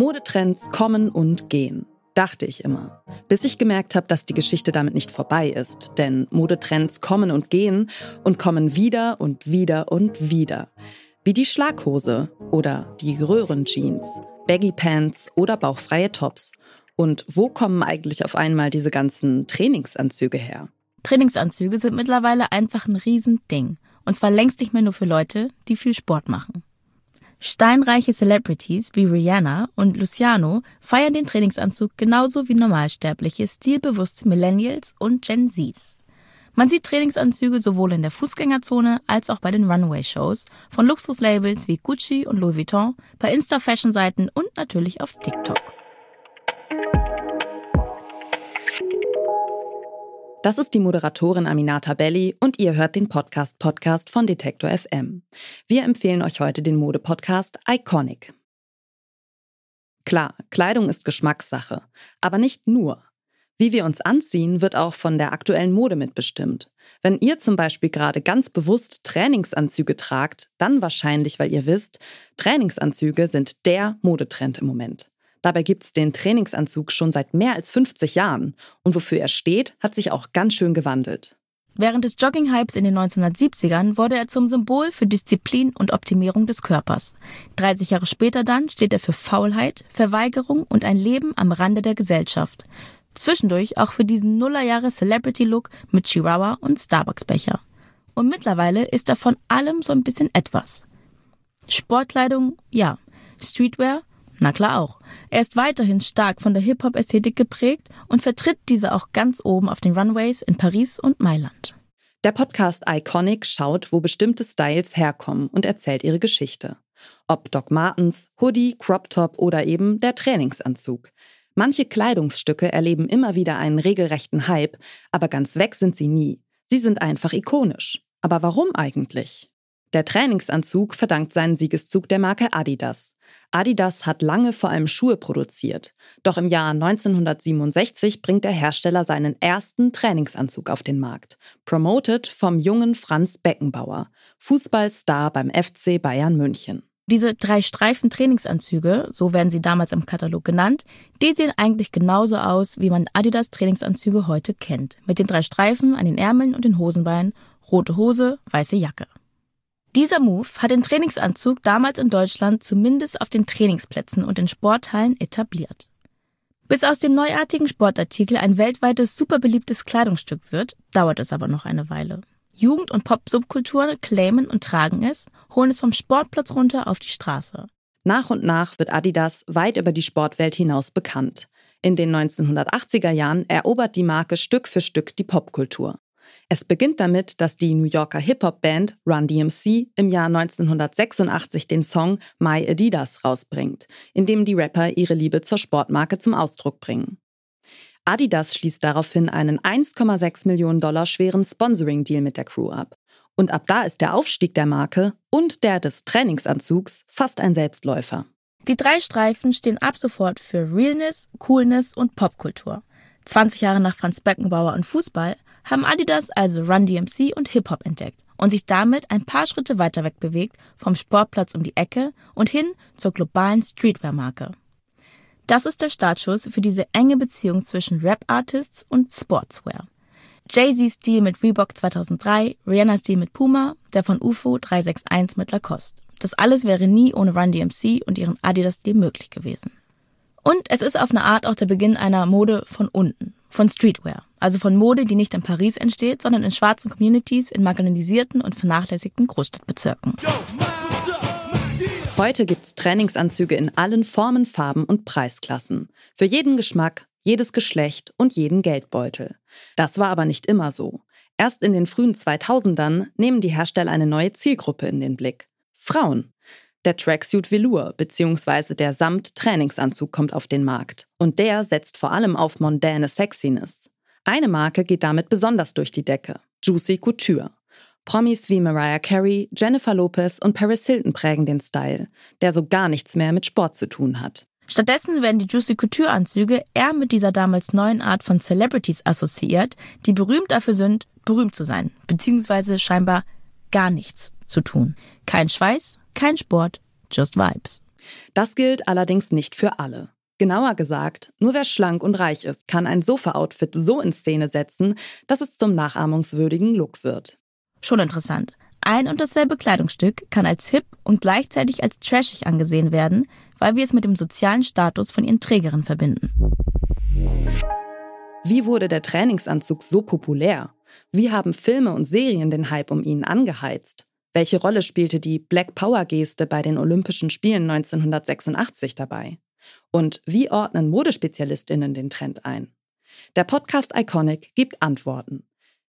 Modetrends kommen und gehen. Dachte ich immer. Bis ich gemerkt habe, dass die Geschichte damit nicht vorbei ist. Denn Modetrends kommen und gehen und kommen wieder und wieder und wieder. Wie die Schlaghose oder die Röhrenjeans, Baggy Pants oder bauchfreie Tops. Und wo kommen eigentlich auf einmal diese ganzen Trainingsanzüge her? Trainingsanzüge sind mittlerweile einfach ein Riesending. Und zwar längst nicht mehr nur für Leute, die viel Sport machen. Steinreiche Celebrities wie Rihanna und Luciano feiern den Trainingsanzug genauso wie normalsterbliche, stilbewusste Millennials und Gen Zs. Man sieht Trainingsanzüge sowohl in der Fußgängerzone als auch bei den Runway-Shows von Luxuslabels wie Gucci und Louis Vuitton, bei Insta-Fashion-Seiten und natürlich auf TikTok. Das ist die Moderatorin Aminata Belli und ihr hört den Podcast Podcast von Detektor FM. Wir empfehlen euch heute den Mode-Podcast Iconic. Klar, Kleidung ist Geschmackssache, aber nicht nur. Wie wir uns anziehen, wird auch von der aktuellen Mode mitbestimmt. Wenn ihr zum Beispiel gerade ganz bewusst Trainingsanzüge tragt, dann wahrscheinlich, weil ihr wisst, Trainingsanzüge sind der Modetrend im Moment. Dabei gibt es den Trainingsanzug schon seit mehr als 50 Jahren und wofür er steht, hat sich auch ganz schön gewandelt. Während des Jogging-Hypes in den 1970ern wurde er zum Symbol für Disziplin und Optimierung des Körpers. 30 Jahre später dann steht er für Faulheit, Verweigerung und ein Leben am Rande der Gesellschaft. Zwischendurch auch für diesen Nullerjahre Celebrity-Look mit Chihuahua und Starbucks-Becher. Und mittlerweile ist er von allem so ein bisschen etwas. Sportkleidung, ja. Streetwear, na klar auch. Er ist weiterhin stark von der Hip-Hop-Ästhetik geprägt und vertritt diese auch ganz oben auf den Runways in Paris und Mailand. Der Podcast Iconic schaut, wo bestimmte Styles herkommen und erzählt ihre Geschichte. Ob Doc Martens, Hoodie, Crop Top oder eben der Trainingsanzug. Manche Kleidungsstücke erleben immer wieder einen regelrechten Hype, aber ganz weg sind sie nie. Sie sind einfach ikonisch. Aber warum eigentlich? Der Trainingsanzug verdankt seinen Siegeszug der Marke Adidas. Adidas hat lange vor allem Schuhe produziert. Doch im Jahr 1967 bringt der Hersteller seinen ersten Trainingsanzug auf den Markt. Promoted vom jungen Franz Beckenbauer, Fußballstar beim FC Bayern München. Diese drei Streifen Trainingsanzüge, so werden sie damals im Katalog genannt, die sehen eigentlich genauso aus, wie man Adidas Trainingsanzüge heute kennt. Mit den drei Streifen an den Ärmeln und den Hosenbeinen, rote Hose, weiße Jacke. Dieser Move hat den Trainingsanzug damals in Deutschland zumindest auf den Trainingsplätzen und in Sporthallen etabliert. Bis aus dem neuartigen Sportartikel ein weltweites super beliebtes Kleidungsstück wird, dauert es aber noch eine Weile. Jugend- und Pop-Subkulturen claimen und tragen es, holen es vom Sportplatz runter auf die Straße. Nach und nach wird Adidas weit über die Sportwelt hinaus bekannt. In den 1980er Jahren erobert die Marke Stück für Stück die Popkultur. Es beginnt damit, dass die New Yorker Hip-Hop-Band Run DMC im Jahr 1986 den Song My Adidas rausbringt, in dem die Rapper ihre Liebe zur Sportmarke zum Ausdruck bringen. Adidas schließt daraufhin einen 1,6 Millionen Dollar schweren Sponsoring-Deal mit der Crew ab. Und ab da ist der Aufstieg der Marke und der des Trainingsanzugs fast ein Selbstläufer. Die drei Streifen stehen ab sofort für Realness, Coolness und Popkultur. 20 Jahre nach Franz Beckenbauer und Fußball haben Adidas also Run DMC und Hip-Hop entdeckt und sich damit ein paar Schritte weiter weg bewegt vom Sportplatz um die Ecke und hin zur globalen Streetwear-Marke. Das ist der Startschuss für diese enge Beziehung zwischen Rap-Artists und Sportswear. Jay-Z's Deal mit Reebok 2003, Rihanna's Deal mit Puma, der von UFO 361 mit Lacoste. Das alles wäre nie ohne Run DMC und ihren Adidas-Deal möglich gewesen. Und es ist auf eine Art auch der Beginn einer Mode von unten, von Streetwear. Also von Mode, die nicht in Paris entsteht, sondern in schwarzen Communities in marginalisierten und vernachlässigten Großstadtbezirken. Heute gibt's Trainingsanzüge in allen Formen, Farben und Preisklassen. Für jeden Geschmack, jedes Geschlecht und jeden Geldbeutel. Das war aber nicht immer so. Erst in den frühen 2000ern nehmen die Hersteller eine neue Zielgruppe in den Blick. Frauen. Der Tracksuit Velour bzw. der Samt-Trainingsanzug kommt auf den Markt. Und der setzt vor allem auf mondäne Sexiness. Eine Marke geht damit besonders durch die Decke. Juicy Couture. Promis wie Mariah Carey, Jennifer Lopez und Paris Hilton prägen den Style, der so gar nichts mehr mit Sport zu tun hat. Stattdessen werden die Juicy Couture Anzüge eher mit dieser damals neuen Art von Celebrities assoziiert, die berühmt dafür sind, berühmt zu sein, beziehungsweise scheinbar gar nichts zu tun. Kein Schweiß, kein Sport, just Vibes. Das gilt allerdings nicht für alle. Genauer gesagt, nur wer schlank und reich ist, kann ein Sofa-Outfit so in Szene setzen, dass es zum nachahmungswürdigen Look wird. Schon interessant. Ein und dasselbe Kleidungsstück kann als hip und gleichzeitig als trashig angesehen werden, weil wir es mit dem sozialen Status von ihren Trägerinnen verbinden. Wie wurde der Trainingsanzug so populär? Wie haben Filme und Serien den Hype um ihn angeheizt? Welche Rolle spielte die Black Power Geste bei den Olympischen Spielen 1986 dabei? Und wie ordnen Modespezialistinnen den Trend ein? Der Podcast Iconic gibt Antworten.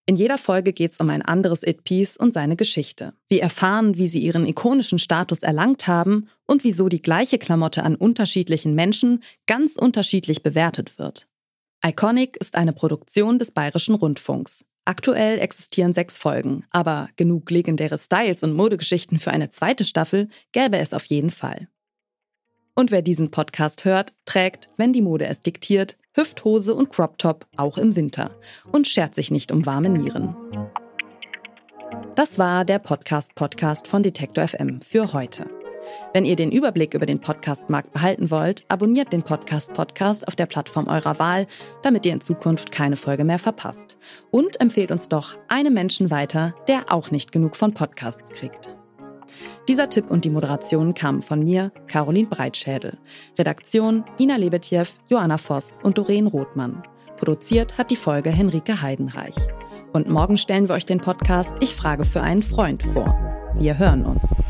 In jeder Folge geht es um ein anderes It-Piece und seine Geschichte. Wir erfahren, wie sie ihren ikonischen Status erlangt haben und wieso die gleiche Klamotte an unterschiedlichen Menschen ganz unterschiedlich bewertet wird. Iconic ist eine Produktion des Bayerischen Rundfunks. Aktuell existieren sechs Folgen, aber genug legendäre Styles und Modegeschichten für eine zweite Staffel gäbe es auf jeden Fall. Und wer diesen Podcast hört, trägt, wenn die Mode es diktiert, Hüfthose und Crop Top auch im Winter und schert sich nicht um warme Nieren. Das war der Podcast-Podcast von Detektor FM für heute. Wenn ihr den Überblick über den Podcast-Markt behalten wollt, abonniert den Podcast-Podcast auf der Plattform eurer Wahl, damit ihr in Zukunft keine Folge mehr verpasst. Und empfehlt uns doch einem Menschen weiter, der auch nicht genug von Podcasts kriegt. Dieser Tipp und die Moderation kamen von mir, Caroline Breitschädel. Redaktion Ina Lebetjew, Joanna Voss und Doreen Rothmann. Produziert hat die Folge Henrike Heidenreich. Und morgen stellen wir euch den Podcast Ich frage für einen Freund vor. Wir hören uns.